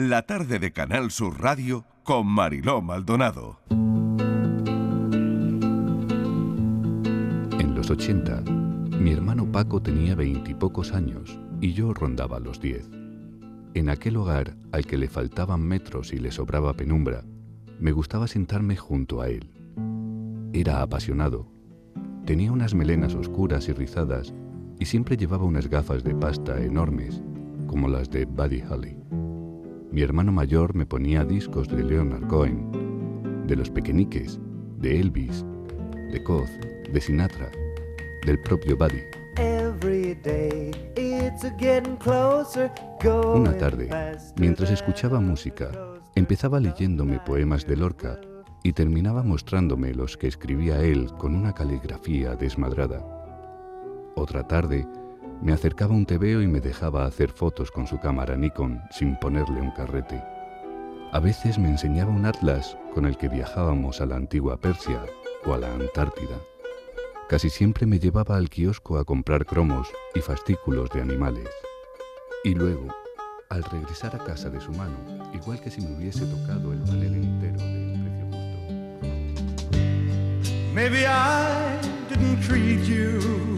La tarde de Canal Sur Radio con Mariló Maldonado. En los 80, mi hermano Paco tenía veintipocos años y yo rondaba los diez. En aquel hogar al que le faltaban metros y le sobraba penumbra, me gustaba sentarme junto a él. Era apasionado. Tenía unas melenas oscuras y rizadas y siempre llevaba unas gafas de pasta enormes, como las de Buddy Holly. Mi hermano mayor me ponía discos de Leonard Cohen, de Los Pequeñiques, de Elvis, de Koz, de Sinatra, del propio Buddy. Una tarde, mientras escuchaba música, empezaba leyéndome poemas de Lorca y terminaba mostrándome los que escribía él con una caligrafía desmadrada. Otra tarde, me acercaba un tebeo y me dejaba hacer fotos con su cámara Nikon sin ponerle un carrete. A veces me enseñaba un atlas con el que viajábamos a la antigua Persia o a la Antártida. Casi siempre me llevaba al kiosco a comprar cromos y fascículos de animales. Y luego, al regresar a casa de su mano, igual que si me hubiese tocado el panel entero del precio justo. Maybe I didn't treat you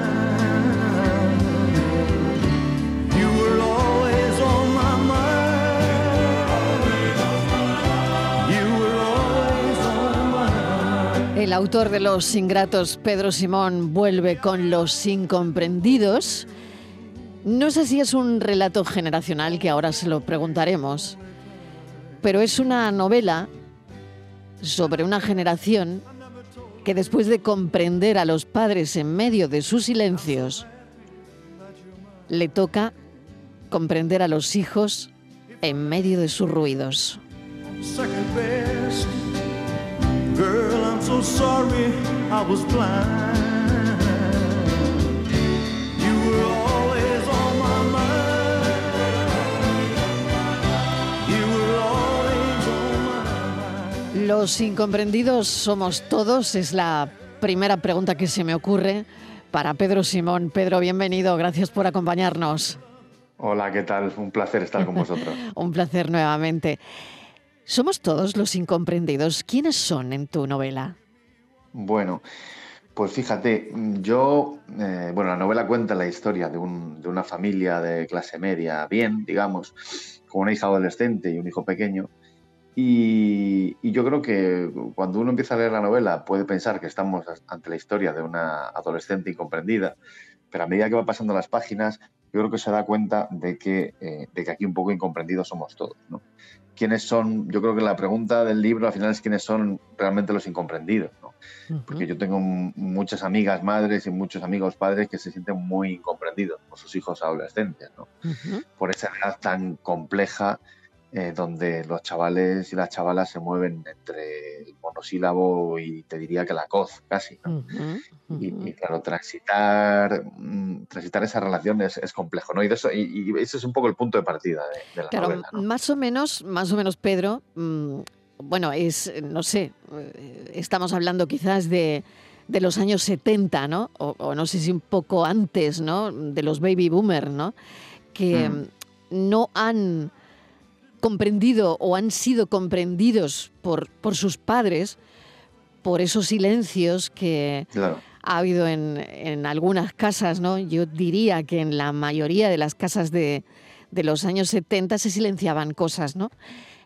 El autor de Los Ingratos, Pedro Simón, vuelve con Los Incomprendidos. No sé si es un relato generacional, que ahora se lo preguntaremos, pero es una novela sobre una generación que después de comprender a los padres en medio de sus silencios, le toca comprender a los hijos en medio de sus ruidos. So sorry I was blind. You were always on my mind. You were always on my mind. Los incomprendidos somos todos, es la primera pregunta que se me ocurre para Pedro Simón. Pedro, bienvenido, gracias por acompañarnos. Hola, ¿qué tal? Un placer estar con vosotros. Un placer nuevamente. ¿Somos todos los incomprendidos? ¿Quiénes son en tu novela? Bueno, pues fíjate, yo, eh, bueno, la novela cuenta la historia de, un- de una familia de clase media, bien, digamos, con una hija adolescente y un hijo pequeño. Y, y yo creo que cuando uno empieza a leer la novela puede pensar que estamos ante la historia de una adolescente incomprendida, pero a medida que va pasando las páginas, yo creo que se da cuenta de que, eh, de que aquí un poco incomprendidos somos todos. ¿no? ¿Quiénes son? Yo creo que la pregunta del libro al final es quiénes son realmente los incomprendidos. ¿no? Porque yo tengo muchas amigas madres y muchos amigos padres que se sienten muy incomprendidos por sus hijos adolescentes, ¿no? Por esa edad tan compleja eh, donde los chavales y las chavalas se mueven entre el monosílabo y te diría que la coz casi. ¿no? Y, claro, transitar, mm, transitar esa relación es, es complejo, ¿no? Y, de eso, y, y ese es un poco el punto de partida de, de la Claro, novela, ¿no? más o menos, más o menos, Pedro, mm, bueno, es, no sé, eh, estamos hablando quizás de, de los años 70, ¿no? O, o no sé si un poco antes, ¿no? De los baby boomer, ¿no? Que mm, no han comprendido o han sido comprendidos por, por sus padres por esos silencios que Claro. ha habido en, en algunas casas, ¿no? Yo diría que en la mayoría de las casas de, de los años 70 se silenciaban cosas, ¿no?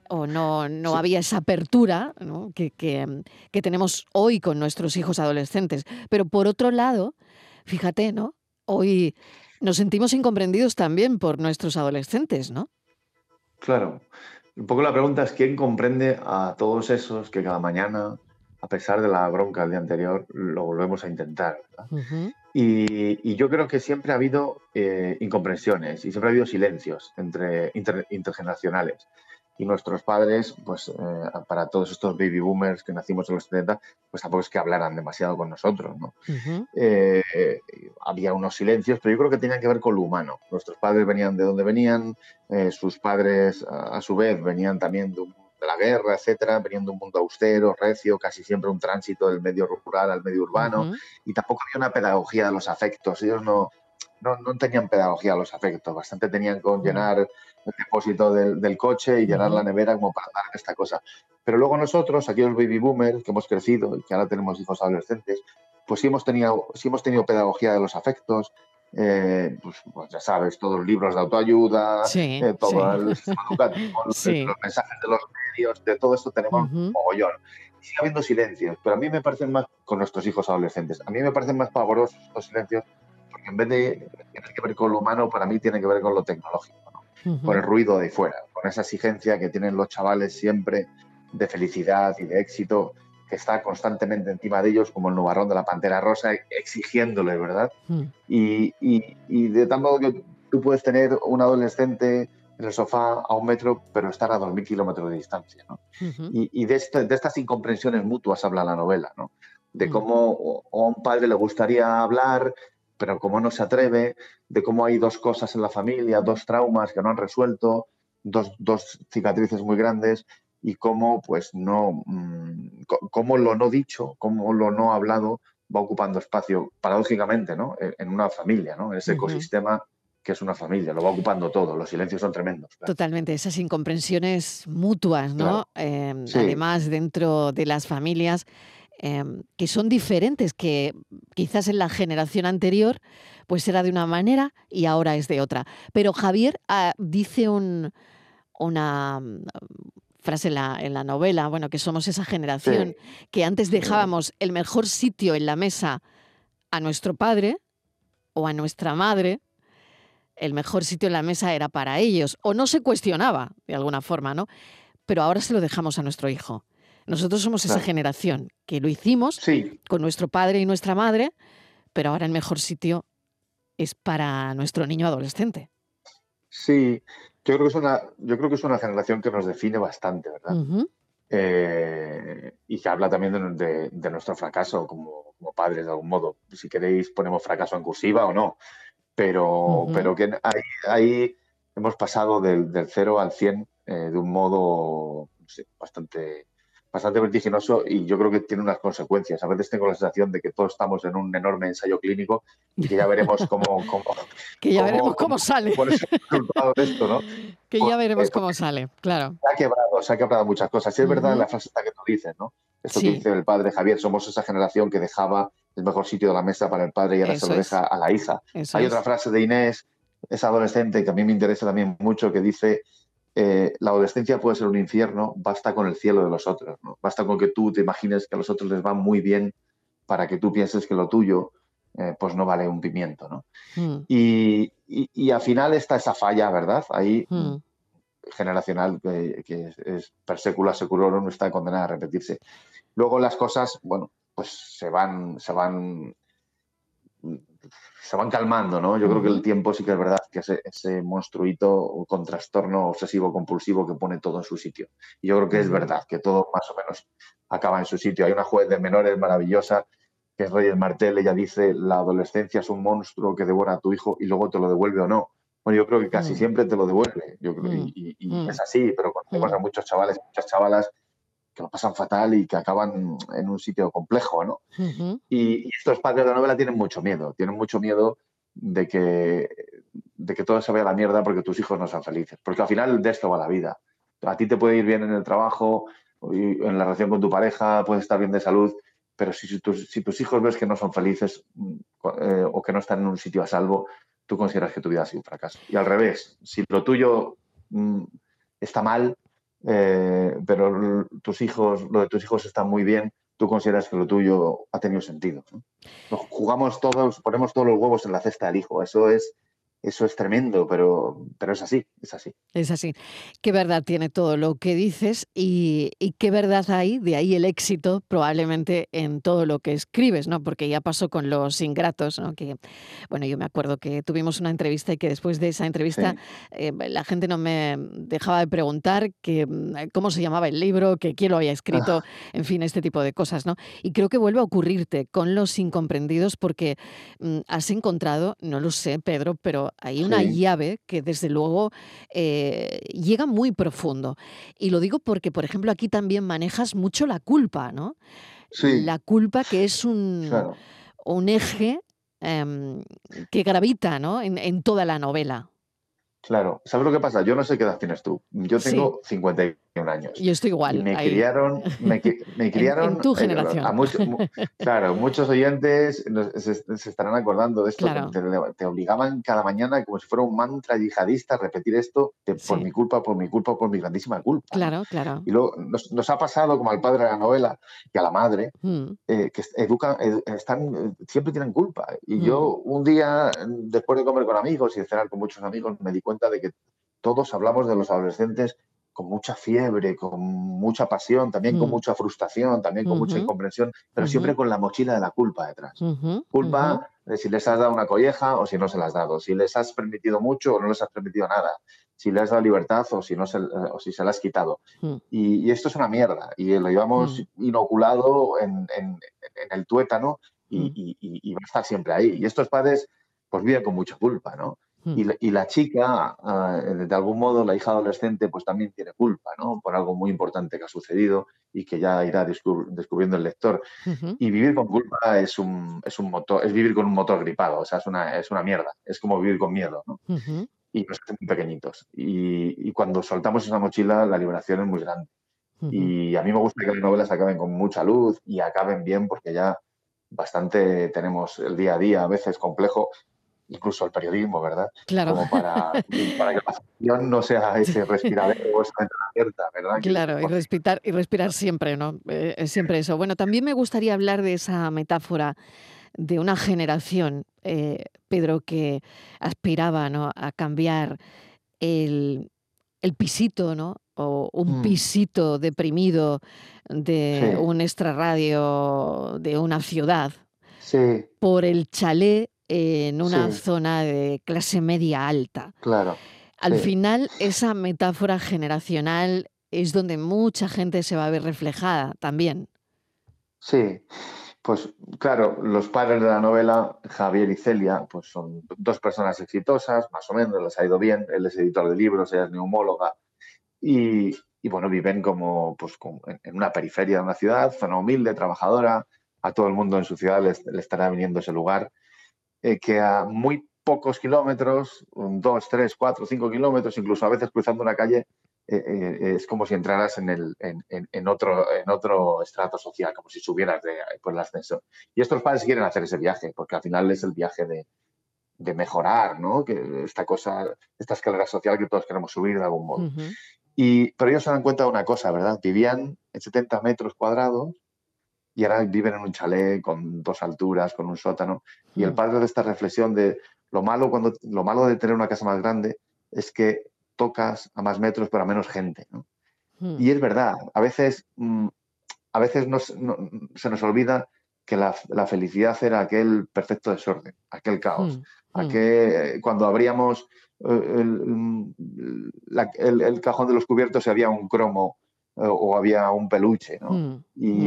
O no, no Sí. había esa apertura ¿no? que, que, que tenemos hoy con nuestros hijos adolescentes. Pero por otro lado, fíjate, ¿no? Hoy nos sentimos incomprendidos también por nuestros adolescentes, ¿no? Claro. Un poco la pregunta es quién comprende a todos esos que cada mañana, a pesar de la bronca del día anterior, lo volvemos a intentar. Y, y yo creo que siempre ha habido eh, incomprensiones y siempre ha habido silencios entre, inter- intergeneracionales. Y nuestros padres, pues eh, para todos estos baby boomers que nacimos en los 70, pues tampoco es que hablaran demasiado con nosotros, ¿no? Eh, había unos silencios, pero yo creo que tenían que ver con lo humano. Nuestros padres venían de donde venían, eh, sus padres a, su vez venían también de, la guerra, etcétera, venían de un mundo austero, recio, casi siempre un tránsito del medio rural al medio urbano, y tampoco había una pedagogía de los afectos. Ellos no, no, no, tenían pedagogía los afectos, bastante tenían con llenar el depósito del, coche y llenar la nevera como para dar esta cosa. Pero luego nosotros, aquí los baby boomers, que hemos crecido y que ahora tenemos hijos adolescentes, pues sí hemos tenido, sí hemos tenido pedagogía de los afectos, eh, pues, pues, ya sabes, todos los libros de autoayuda, eh, todo el educativo, los, mensajes de los medios, de todo esto tenemos un mogollón. Sigue habiendo silencios, pero a mí me parecen más, con nuestros hijos adolescentes, a mí me parecen más pavorosos estos silencios, en vez de tener que ver con lo humano, para mí tiene que ver con lo tecnológico por el ruido de fuera, con esa exigencia que tienen los chavales siempre de felicidad y de éxito, que está constantemente encima de ellos, como el nubarrón de la pantera rosa, exigiéndoles, ¿verdad? Mm. y, y, de tal modo que tú puedes tener un adolescente en el sofá a un metro, pero estar a dos mil kilómetros de distancia. ¿no? Y, de, este, de, estas incomprensiones mutuas habla la novela, ¿no? de mm. cómo a un padre le gustaría hablar, pero como no se atreve, de cómo hay dos cosas en la familia, dos traumas que no han resuelto, dos, dos cicatrices muy grandes y cómo pues no, mm, cómo lo no dicho, cómo lo no hablado va ocupando espacio, paradójicamente, ¿no? E, en una familia, ¿no? En ese ecosistema que es una familia, lo va ocupando todo, los silencios son tremendos. Totalmente, esas incomprensiones mutuas, ¿no? Em, además, dentro de las familias, Em, que son diferentes, que quizás en la generación anterior pues era de una manera y ahora es de otra. Pero Javier ah, dice una mm, frase en la, novela, bueno, que somos esa generación que antes dejábamos el mejor sitio en la mesa a nuestro padre o a nuestra madre, el mejor sitio en la mesa era para ellos, o no se cuestionaba de alguna forma, ¿no? Pero ahora se lo dejamos a nuestro hijo. Nosotros somos esa generación que lo hicimos con nuestro padre y nuestra madre, pero ahora el mejor sitio es para nuestro niño adolescente. Sí, yo creo que es una, yo creo que es una generación que nos define bastante, ¿verdad? Eh, y que habla también de, nuestro fracaso como, padres de algún modo. Si queréis ponemos fracaso en cursiva o no, pero, pero que ahí, hemos pasado del, del 0 al 100 eh, de un modo bastante, bastante vertiginoso y yo creo que tiene unas consecuencias. A veces tengo la sensación de que todos estamos en un enorme ensayo clínico y que ya veremos cómo, que ya veremos cómo, sale. esto, ¿no? Que ya veremos cómo sale, claro. Se ha quebrado, se ha quebrado muchas cosas. Y es verdad la frase que tú dices, ¿no? Esto que dice el padre Javier, somos esa generación que dejaba el mejor sitio de la mesa para el padre y ahora se lo deja a la hija. Hay otra frase de Inés, esa adolescente que a mí me interesa también mucho, que dice eh, la adolescencia puede ser un infierno, basta con el cielo de los otros, ¿no? basta con que tú te imagines que a los otros les va muy bien para que tú pienses que lo tuyo eh, pues no vale un pimiento. ¿no? Hmm. Y, al final está esa falla, ¿verdad? Ahí hmm. generacional que, es, per secula seculorum está condenada a repetirse. Luego las cosas, bueno, pues se van, se van se van calmando, ¿no? Yo creo que el tiempo sí que es verdad que ese, ese monstruito con trastorno obsesivo compulsivo que pone todo en su sitio. Y yo creo que es verdad que todo más o menos acaba en su sitio. Hay una juez de menores maravillosa que es Reyes Martel, ella dice, la adolescencia es un monstruo que devora a tu hijo y luego te lo devuelve o no. Bueno, yo creo que casi siempre te lo devuelve. Yo creo, y, es así, pero conocemos a muchos chavales, muchas chavalas que lo pasan fatal y que acaban en un sitio complejo, ¿no? y, estos padres de la novela tienen mucho miedo, tienen mucho miedo de que, de que todo se vaya a la mierda porque tus hijos no sean felices, porque al final de esto va la vida. A ti te puede ir bien en el trabajo, en la relación con tu pareja, puedes estar bien de salud, pero si, tus, si tus hijos ves que no son felices eh, o que no están en un sitio a salvo, tú consideras que tu vida ha sido un fracaso. Y al revés, si lo tuyo mm, está mal, eh, pero tus hijos, lo de tus hijos está muy bien, tú consideras que lo tuyo ha tenido sentido. jugamos todos, ponemos todos los huevos en la cesta del hijo. Eso es, eso es tremendo, pero, pero es así, es así. Es así. Qué verdad tiene todo lo que dices y, y, qué verdad hay, de ahí el éxito probablemente en todo lo que escribes, ¿no? Porque ya pasó con los ingratos, ¿no? Que, bueno, yo me acuerdo que tuvimos una entrevista y que después de esa entrevista Sí. eh, la gente no me dejaba de preguntar que, mm, cómo se llamaba el libro, que quién lo había escrito, Ah, en fin, este tipo de cosas, ¿no? Y creo que vuelve a ocurrirte con los incomprendidos porque mm, has encontrado, no lo sé, Pedro, pero hay una sí, llave que desde luego eh, llega muy profundo. Y lo digo porque, por ejemplo, aquí también manejas mucho la culpa, ¿no? sí, La culpa que es un, claro. un eje em, que gravita, ¿no? En, en toda la novela. Claro, ¿sabes lo que pasa? Yo no sé qué edad tienes tú. Yo Sí, tengo 51 años. Yo estoy y igual me ahí, criaron, me, cri- me en, en criaron tu eh, a generación. muchos, claro, muchos oyentes se, se estarán acordando de esto, Claro, te, te obligaban cada mañana como si fuera un mantra yihadista a repetir esto de por mi culpa, por mi culpa, por mi grandísima culpa, claro, claro. Y luego nos, nos ha pasado como al padre de la novela y a la madre, Mm, eh, que educan, edu- están, eh, siempre tienen culpa. Y mm, yo un día, mm, después de comer con amigos y de cenar con muchos amigos, me di cuenta de que todos hablamos de los adolescentes con mucha fiebre, con mucha pasión, también con mm, mucha frustración, también con mucha ujú, incomprensión, pero siempre ujú, con la mochila de la culpa detrás. ujú, ujú, Culpa de si les has dado una colleja o si no se las has dado, si les has permitido mucho o no les has permitido nada, si les has dado libertad o si, no se, o si se la has quitado. mm, Y, y esto es una mierda y lo llevamos mm, inoculado en, en- en el tuétano y, mm, y- y- y va a estar siempre ahí. Y estos padres pues viven con mucha culpa, ¿no? Y la, y la chica, ah, de algún modo, la hija adolescente, pues también tiene culpa, ¿no? Por algo muy importante que ha sucedido y que ya irá descub- descubriendo el lector. ujú, Y vivir con culpa es un, es un motor, es vivir con un motor gripado, o sea, es una, es una mierda, es como vivir con miedo, ¿no? ujú, Y nos hacen muy pequeñitos. Y, y cuando soltamos esa mochila, la liberación es muy grande. ujú. Y a mí me gusta que las novelas acaben con mucha luz y acaben bien porque ya bastante tenemos el día a día a veces complejo, incluso el periodismo, ¿verdad? Claro, Como para, para que la ficción no sea ese respiradero o esa ventana abierta, ¿verdad? Claro, y respirar, y respirar siempre, ¿no? Eh, es siempre eso. Bueno, también me gustaría hablar de esa metáfora de una generación, eh, Pedro, que aspiraba, ¿no? a cambiar el, el pisito, ¿no? O un Mm, pisito deprimido de sí, un extrarradio de una ciudad sí, por el chalet en una sí, zona de clase media alta. claro, Al sí, final, esa metáfora generacional es donde mucha gente se va a ver reflejada también. sí. Pues claro, los padres de la novela, Javier y Celia, pues son dos personas exitosas, más o menos, les ha ido bien. Él es editor de libros, ella es neumóloga, y, y, bueno, viven como, pues, como en, una periferia de una ciudad, zona humilde, trabajadora, a todo el mundo en su ciudad le estará viniendo ese lugar, eh, que a muy pocos kilómetros, un, dos, tres, cuatro, cinco kilómetros, incluso a veces cruzando una calle, eh, eh, es como si entraras en, el, en, en, en otro, en otro estrato social, como si subieras de, por el ascensor. Y estos padres quieren hacer ese viaje, porque al final es el viaje de, de mejorar, ¿no? Que esta cosa, esta escalera social que todos queremos subir de algún modo. Ujú. Y, pero ellos se dan cuenta de una cosa, ¿verdad? Vivían en 70 metros cuadrados y ahora viven en un chalet con dos alturas, con un sótano. Y el Mm, padre de esta reflexión de lo malo, cuando, lo malo de tener una casa más grande es que tocas a más metros pero a menos gente, ¿no? mm, Y es verdad, a veces, mm, a veces nos- no- se nos olvida que la, la felicidad era aquel perfecto desorden, aquel caos, mm, aquel, cuando abríamos eh, el, el- el cajón de los cubiertos y había un cromo eh, o había un peluche, ¿no? mm,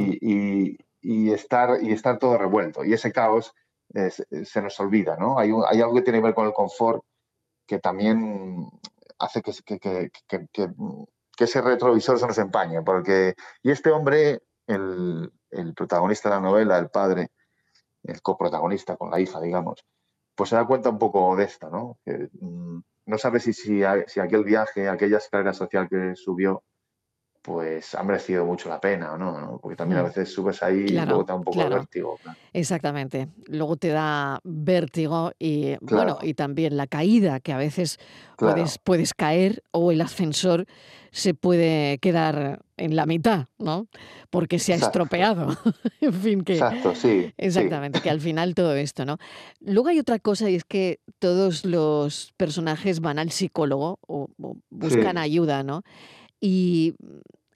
mm, Y, y- estar, y estar todo revuelto. Y ese caos eh, se, se nos olvida, ¿no? Hay, un- hay algo que tiene que ver con el confort que también hace que, que- que- ese retrovisor se nos empañe. Porque, y este hombre, el, el protagonista de la novela, el padre, el coprotagonista con la hija, digamos, pues se da cuenta un poco de esto, ¿no? Que, mm, no sabe si, si, si aquel viaje, aquella escalera social que subió, pues ha merecido mucho la pena, ¿o ¿no? ¿no? Porque también a mm. veces subes ahí y luego te da un poco de vértigo. exactamente. Luego te da vértigo y bueno, y también la caída, que a veces puedes, puedes caer o el ascensor se puede quedar en la mitad, ¿no? Porque se ha Exacto. estropeado. en fin, que Exacto, sí. sí. exactamente, que al final todo esto, ¿no? Luego hay otra cosa y es que todos los personajes van al psicólogo o, o buscan Sí. ayuda, ¿no? Y,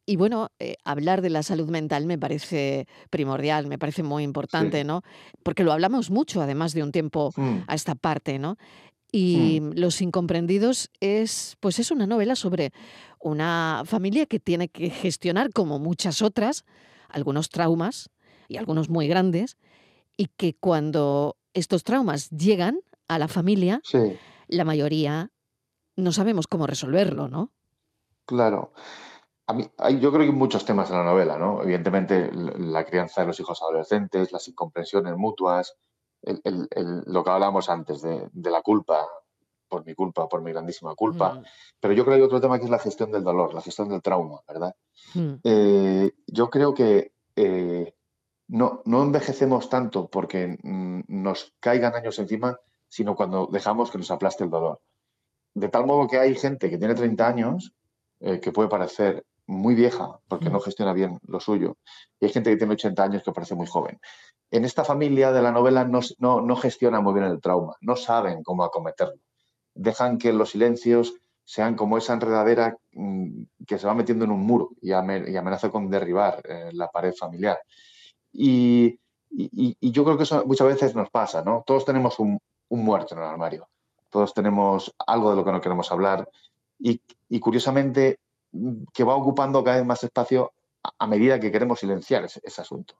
y bueno, eh, hablar de la salud mental me parece primordial, me parece muy importante, Sí. ¿no? Porque lo hablamos mucho, además de un tiempo Mm, a esta parte, ¿no? Y mm, Los Incomprendidos es, pues es una novela sobre una familia que tiene que gestionar, como muchas otras, algunos traumas y algunos muy grandes, y que cuando estos traumas llegan a la familia, Sí, la mayoría no sabemos cómo resolverlo, ¿no? Claro. A mí, hay, yo creo que hay muchos temas en la novela, ¿no? Evidentemente, la crianza de los hijos adolescentes, las incomprensiones mutuas, el- el- el- lo que hablábamos antes de, de la culpa, por mi culpa, por mi grandísima culpa. Mm, Pero yo creo que hay otro tema que es la gestión del dolor, la gestión del trauma, ¿verdad? mm, Eh, yo creo que eh, no, no envejecemos tanto porque mm, nos caigan años encima, sino cuando dejamos que nos aplaste el dolor. De tal modo que hay gente que tiene 30 años eh, que puede parecer muy vieja porque no gestiona bien lo suyo, y hay gente que tiene 80 años que parece muy joven. En esta familia de la novela no, no, no gestionan muy bien el trauma, no saben cómo acometerlo. Dejan que los silencios sean como esa enredadera mm, que se va metiendo en un muro y, ame- y amenaza con derribar eh, la pared familiar. Y, y- y yo creo que eso muchas veces nos pasa, ¿no? Todos tenemos un, un muerto en el armario, todos tenemos algo de lo que no queremos hablar y, y curiosamente mm, que va ocupando cada vez más espacio a, a medida que queremos silenciar ese, ese asunto.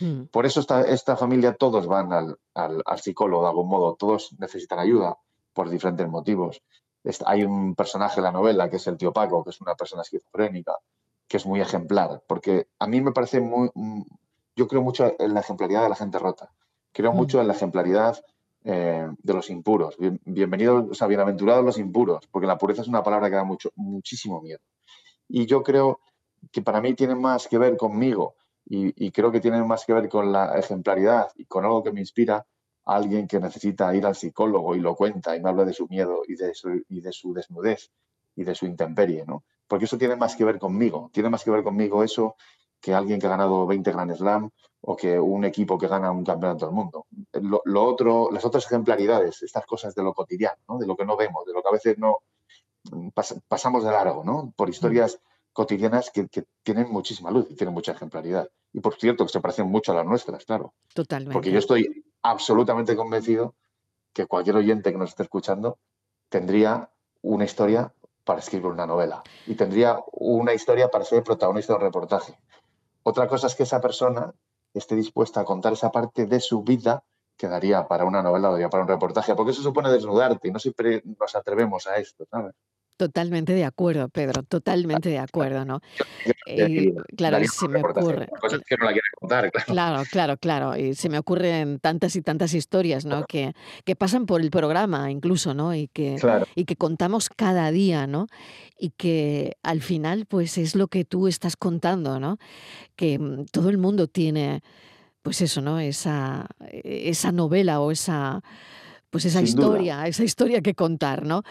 mm, Por eso esta, esta familia todos van al, al- al psicólogo de algún modo, todos necesitan ayuda por diferentes motivos. Es- hay un personaje en la novela que es el tío Paco, que es una persona esquizofrénica, que es muy ejemplar, porque a mí me parece muy... mm, Yo creo mucho en la ejemplaridad de la gente rota, creo mm. mucho en la ejemplaridad eh, de los impuros. Bien- bienvenidos, o sea, bienaventurados los impuros, porque la pureza es una palabra que da mucho, muchísimo miedo. Y yo creo que para mí tiene más que ver conmigo y, y creo que tiene más que ver con la ejemplaridad y con algo que me inspira a alguien que necesita ir al psicólogo y lo cuenta y me habla de su miedo y de su, y de su desnudez y de su intemperie, ¿no? Porque eso tiene más que ver conmigo, tiene más que ver conmigo eso que alguien que ha ganado 20 Grand Slam o que un equipo que gana un campeonato del mundo. Lo, lo otro, las otras ejemplaridades, estas cosas de lo cotidiano, ¿no? de lo que no vemos, de lo que a veces no pas- pasamos de largo, ¿no? Por historias cotidianas que, que tienen muchísima luz y tienen mucha ejemplaridad. Y por cierto, que se parecen mucho a las nuestras, claro. Porque Totalmente. yo estoy absolutamente convencido que cualquier oyente que nos esté escuchando tendría una historia para escribir una novela y tendría una historia para ser protagonista de un reportaje. Otra cosa es que esa persona esté dispuesta a contar esa parte de su vida que daría para una novela daría para un reportaje, porque eso supone desnudarte y no siempre nos atrevemos a esto, ¿sabes? Totalmente de acuerdo, Pedro, totalmente de acuerdo, ¿no? Claro, se me ocurre, que no la contar, claro. Claro, claro, claro. Y se me ocurren tantas y tantas historias, ¿no? Que, que pasan por el programa incluso, ¿no? Y que, Claro, y que contamos cada día, ¿no? Y que al final, pues es lo que tú estás contando, ¿no? Que mm, todo el mundo tiene, pues eso, ¿no? Esa, eh, esa novela o esa, pues esa sin duda. historia, esa historia que contar, ¿no?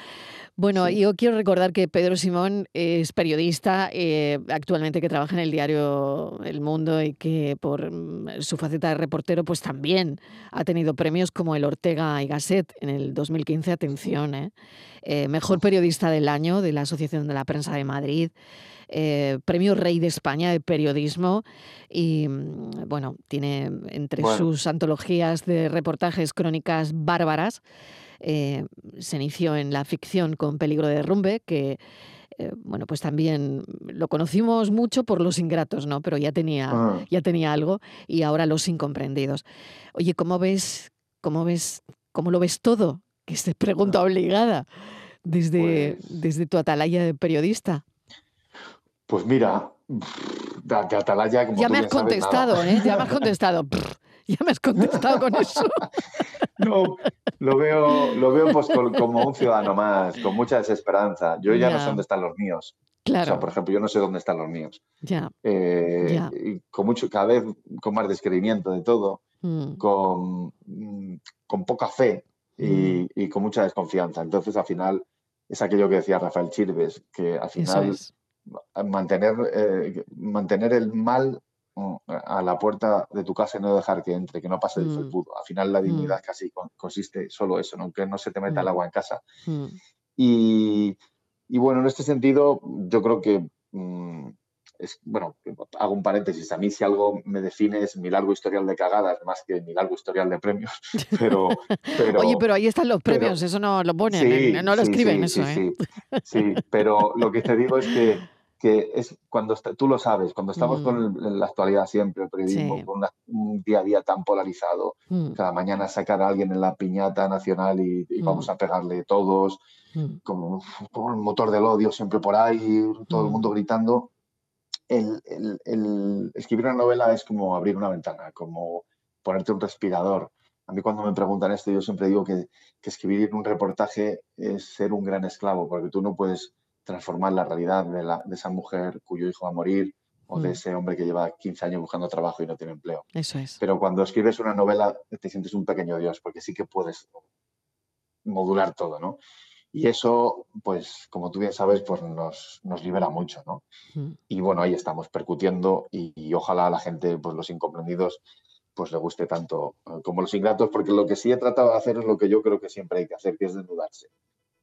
Bueno, Sí. yo quiero recordar que Pedro Simón es periodista, eh, actualmente que trabaja en el diario El Mundo y que por mm, su faceta de reportero pues también ha tenido premios como el Ortega y Gasset en el 2015, atención, ¿eh? Eh, Mejor periodista del año de la Asociación de la Prensa de Madrid, eh, Premio Rey de España de Periodismo y mm, bueno, tiene entre Bueno. sus antologías de reportajes crónicas bárbaras, eh, se inició en la ficción con Peligro de Derrumbe, que eh, bueno, pues también lo conocimos mucho por Los Ingratos, ¿no? Pero ya tenía, Ah. ya tenía algo y ahora Los Incomprendidos. Oye, ¿cómo ves, cómo ves, cómo lo ves todo? Que es pregunta obligada desde, Pues- desde tu atalaya de periodista. Pues mira, de, de Atalaya, como Ya tú me has contestado, ¿eh? Ya me has contestado. Ya me has contestado con eso. No, lo veo, lo veo pues como un ciudadano más, con mucha desesperanza. Yo ya no sé dónde están los míos. O Claro, sea, por ejemplo, yo no sé dónde están los míos. ya. Eh, Ya. y con mucho, cada vez con más descreimiento de todo, mm, con, mm, con poca fe y, y con mucha desconfianza. Entonces, al final, es aquello que decía Rafael Chirves, que al final es. Mantener, eh, mantener el mal mm, a la puerta de tu casa y no dejar que entre, que no pase el Mm. felpudo. Al final la Mm. dignidad casi con- consiste solo eso, ¿no? que no se te meta el agua en casa. Y, y bueno, en este sentido, yo creo que es, bueno, hago un paréntesis. A mí, si algo me define es mi largo historial de cagadas más que mi largo historial de premios. Pero, pero Oye, pero ahí están los pero- premios, eso no lo ponen, Sí, en- no lo sí, escriben sí, eso, sí, ¿eh? sí, sí, pero lo que te digo es que, que es cuando está- tú lo sabes, cuando estamos Mm. con el- la actualidad siempre, el periodismo, Sí. con una- un día a día tan polarizado, Mm, cada mañana sacar a alguien en la piñata nacional y, y vamos Mm. a pegarle todos, mm, como, como el motor del odio siempre por ahí, todo el Mm. mundo gritando. El, el- el escribir una novela es como abrir una ventana, como ponerte un respirador. A mí cuando me preguntan esto, yo siempre digo que, que escribir un reportaje es ser un gran esclavo, porque tú no puedes transformar la realidad de, la- de esa mujer cuyo hijo va a morir o de Mm. ese hombre que lleva 15 años buscando trabajo y no tiene empleo. Eso es. Pero cuando escribes una novela te sientes un pequeño dios, porque sí que puedes modular todo, ¿no? Y eso, pues, como tú bien sabes, pues nos, nos libera mucho, ¿no? Mm. Y bueno, ahí estamos percutiendo y, y ojalá a la gente, pues los incomprendidos, pues le guste tanto eh, como los ingratos, porque lo que sí he tratado de hacer es lo que yo creo que siempre hay que hacer, que es desnudarse.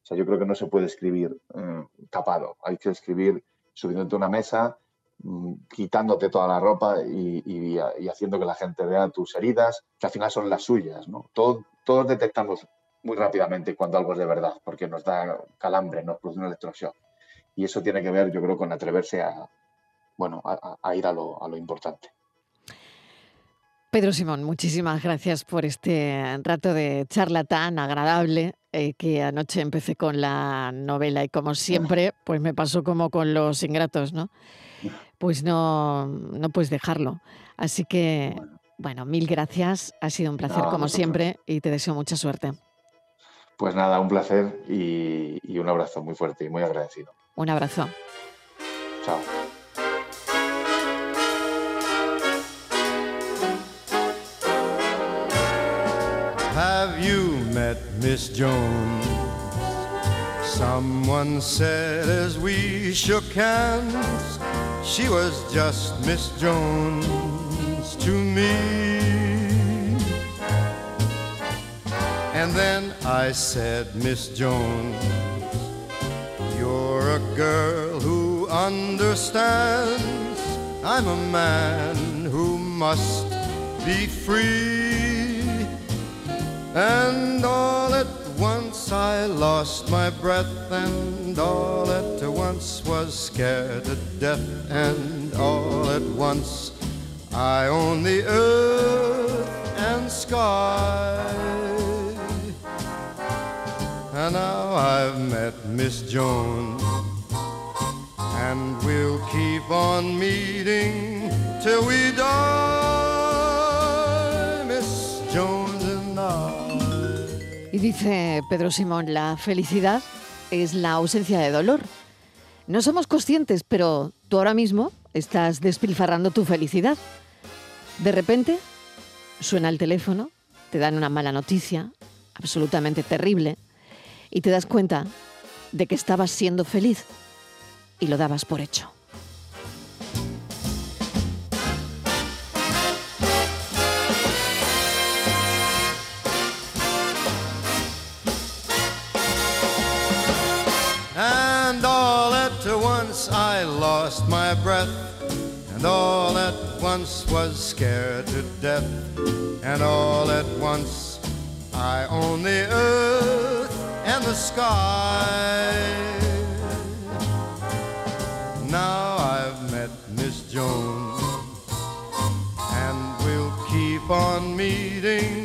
O sea, yo creo que no se puede escribir eh, tapado, hay que escribir subiéndote a una mesa, mm, quitándote toda la ropa y, haciendo que la gente vea tus heridas, que al final son las suyas, ¿no? Todo- todos detectamos muy rápidamente cuando algo es de verdad, porque nos da calambre, nos produce un electroshock. Y eso tiene que ver, yo creo, con atreverse a, bueno, a- a ir a lo, a lo importante. Pedro Simón, muchísimas gracias por este rato de charla tan agradable eh, que anoche empecé con la novela y como siempre, pues me pasó como con los ingratos, ¿no? Pues no, no puedes dejarlo. Así que, Bueno, mil gracias. Ha sido un placer No, como siempre y te deseo mucha suerte. pues nada, un placer y, y un abrazo muy fuerte y muy agradecido. Un abrazo. Chao. Have you met Miss Jones? Someone said as we shook hands, she was just Miss Jones to me. And then I said, Miss Jones, you're a girl who understands. I'm a man who must be free. And all at once I lost my breath, and all at once was scared to death, and all at once I own the earth and sky. And now I've met Miss Jones, and we'll keep on meeting till we die, dice Pedro Simón, la felicidad es la ausencia de dolor. No somos conscientes, pero tú ahora mismo estás despilfarrando tu felicidad. De repente suena el teléfono, te dan una mala noticia, absolutamente terrible, y te das cuenta de que estabas siendo feliz y lo dabas por hecho. Once I lost my breath, and all at once was scared to death, and all at once I own the earth and the sky. Now I've met Miss Jones, and we'll keep on meeting